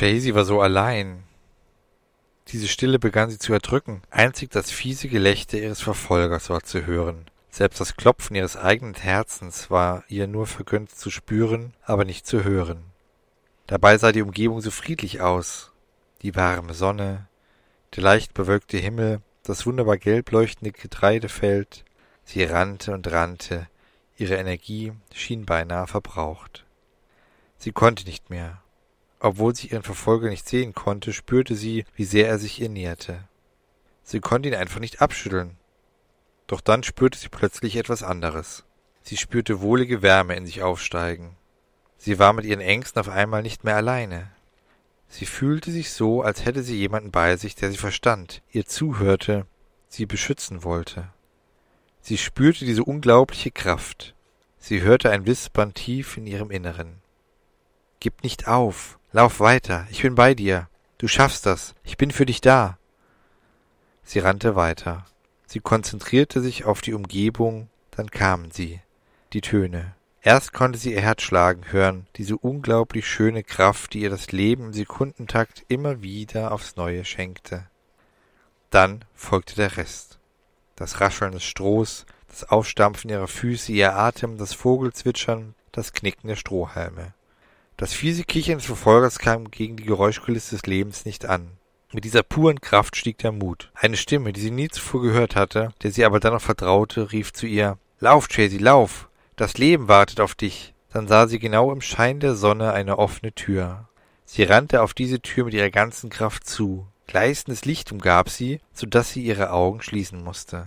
Jaycee war so allein. Diese Stille begann sie zu erdrücken. Einzig das fiese Gelächter ihres Verfolgers war zu hören. Selbst das Klopfen ihres eigenen Herzens war ihr nur vergönnt zu spüren, aber nicht zu hören. Dabei sah die Umgebung so friedlich aus. Die warme Sonne, der leicht bewölkte Himmel, das wunderbar gelb leuchtende Getreidefeld. Sie rannte und rannte. Ihre Energie schien beinahe verbraucht. Sie konnte nicht mehr. Obwohl sie ihren Verfolger nicht sehen konnte, spürte sie, wie sehr er sich ihr näherte. Sie konnte ihn einfach nicht abschütteln. Doch dann spürte sie plötzlich etwas anderes. Sie spürte wohlige Wärme in sich aufsteigen. Sie war mit ihren Ängsten auf einmal nicht mehr alleine. Sie fühlte sich so, als hätte sie jemanden bei sich, der sie verstand, ihr zuhörte, sie beschützen wollte. Sie spürte diese unglaubliche Kraft. Sie hörte ein Wispern tief in ihrem Inneren. Gib nicht auf, lauf weiter, ich bin bei dir, du schaffst das, ich bin für dich da. Sie rannte weiter. Sie konzentrierte sich auf die Umgebung, dann kamen sie, die Töne. Erst konnte sie ihr Herz schlagen hören, diese unglaublich schöne Kraft, die ihr das Leben im Sekundentakt immer wieder aufs Neue schenkte. Dann folgte der Rest. Das Rascheln des Strohs, das Aufstampfen ihrer Füße, ihr Atem, das Vogelzwitschern, das Knicken der Strohhalme. Das fiese Kichern des Verfolgers kam gegen die Geräuschkulisse des Lebens nicht an. Mit dieser puren Kraft stieg der Mut. Eine Stimme, die sie nie zuvor gehört hatte, der sie aber dann noch vertraute, rief zu ihr Lauf, Chasey, lauf. Das Leben wartet auf dich. Dann sah sie genau im Schein der Sonne eine offene Tür. Sie rannte auf diese Tür mit ihrer ganzen Kraft zu. Gleißendes Licht umgab sie, so dass sie ihre Augen schließen musste.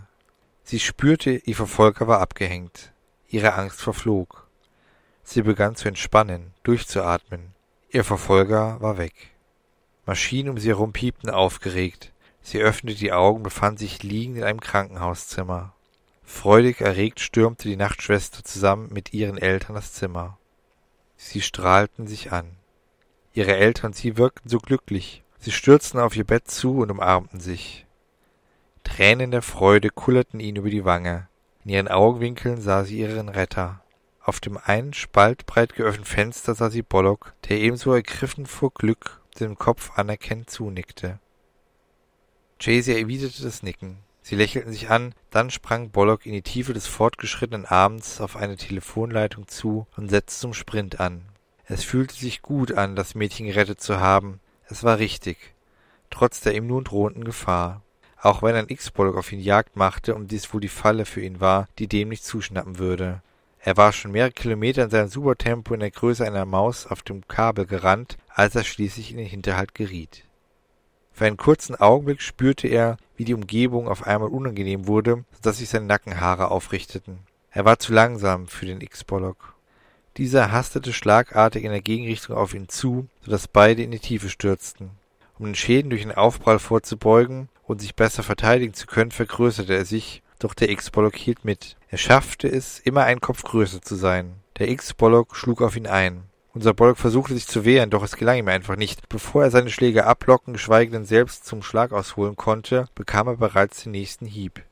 Sie spürte, ihr Verfolger war abgehängt. Ihre Angst verflog. Sie begann zu entspannen, durchzuatmen. Ihr Verfolger war weg. Maschinen um sie herum piepten aufgeregt. Sie öffnete die Augen, befand sich liegend in einem Krankenhauszimmer. Freudig erregt stürmte die Nachtschwester zusammen mit ihren Eltern das Zimmer. Sie strahlten sich an. Ihre Eltern und sie wirkten so glücklich. Sie stürzten auf ihr Bett zu und umarmten sich. Tränen der Freude kullerten ihnen über die Wange. In ihren Augenwinkeln sah sie ihren Retter. Auf dem einen spaltbreit geöffneten Fenster sah sie Bollock, der ebenso ergriffen vor Glück dem Kopf anerkennend zunickte. Jaycee erwiderte das Nicken. Sie lächelten sich an, dann sprang Bollock in die Tiefe des fortgeschrittenen Abends auf eine Telefonleitung zu und setzte zum Sprint an. Es fühlte sich gut an, das Mädchen gerettet zu haben. Es war richtig, trotz der ihm nun drohenden Gefahr. Auch wenn ein X-Bollock auf ihn Jagd machte und dies wohl die Falle für ihn war, die dem nicht zuschnappen würde. Er war schon mehrere Kilometer in seinem Supertempo in der Größe einer Maus auf dem Kabel gerannt, als er schließlich in den Hinterhalt geriet. Für einen kurzen Augenblick spürte er, wie die Umgebung auf einmal unangenehm wurde, so dass sich seine Nackenhaare aufrichteten. Er war zu langsam für den X-Bollock. Dieser hastete schlagartig in der Gegenrichtung auf ihn zu, so dass beide in die Tiefe stürzten. Um den Schäden durch den Aufprall vorzubeugen und sich besser verteidigen zu können, vergrößerte er sich, doch der X-Bollock hielt mit. Er schaffte es, immer einen Kopf größer zu sein. Der X-Bollock schlug auf ihn ein. Unser Bollock versuchte sich zu wehren, doch es gelang ihm einfach nicht. Bevor er seine Schläge ablocken, geschweige denn selbst zum Schlag ausholen konnte, bekam er bereits den nächsten Hieb.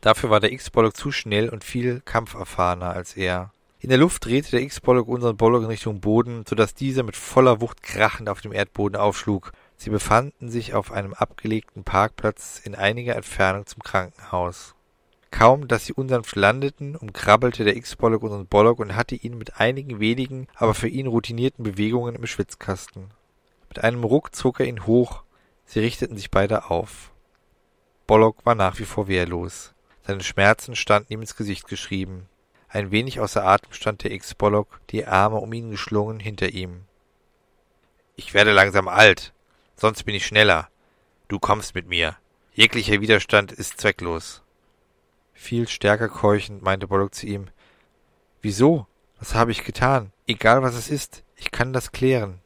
Dafür war der X-Bollock zu schnell und viel kampferfahrener als er. In der Luft drehte der X-Bollock unseren Bollock in Richtung Boden, so dass dieser mit voller Wucht krachend auf dem Erdboden aufschlug. Sie befanden sich auf einem abgelegten Parkplatz in einiger Entfernung zum Krankenhaus. Kaum, dass sie unsanft landeten, umkrabbelte der X-Bollock unseren Bollock und hatte ihn mit einigen wenigen, aber für ihn routinierten Bewegungen im Schwitzkasten. Mit einem Ruck zog er ihn hoch, sie richteten sich beide auf. Bollock war nach wie vor wehrlos. Seine Schmerzen standen ihm ins Gesicht geschrieben. Ein wenig außer Atem stand der X-Bollock, die Arme um ihn geschlungen hinter ihm. Ich werde langsam alt, sonst bin ich schneller. Du kommst mit mir. Jeglicher Widerstand ist zwecklos. Viel stärker keuchend meinte Bollock zu ihm. Wieso? Was habe ich getan? Egal was es ist, ich kann das klären.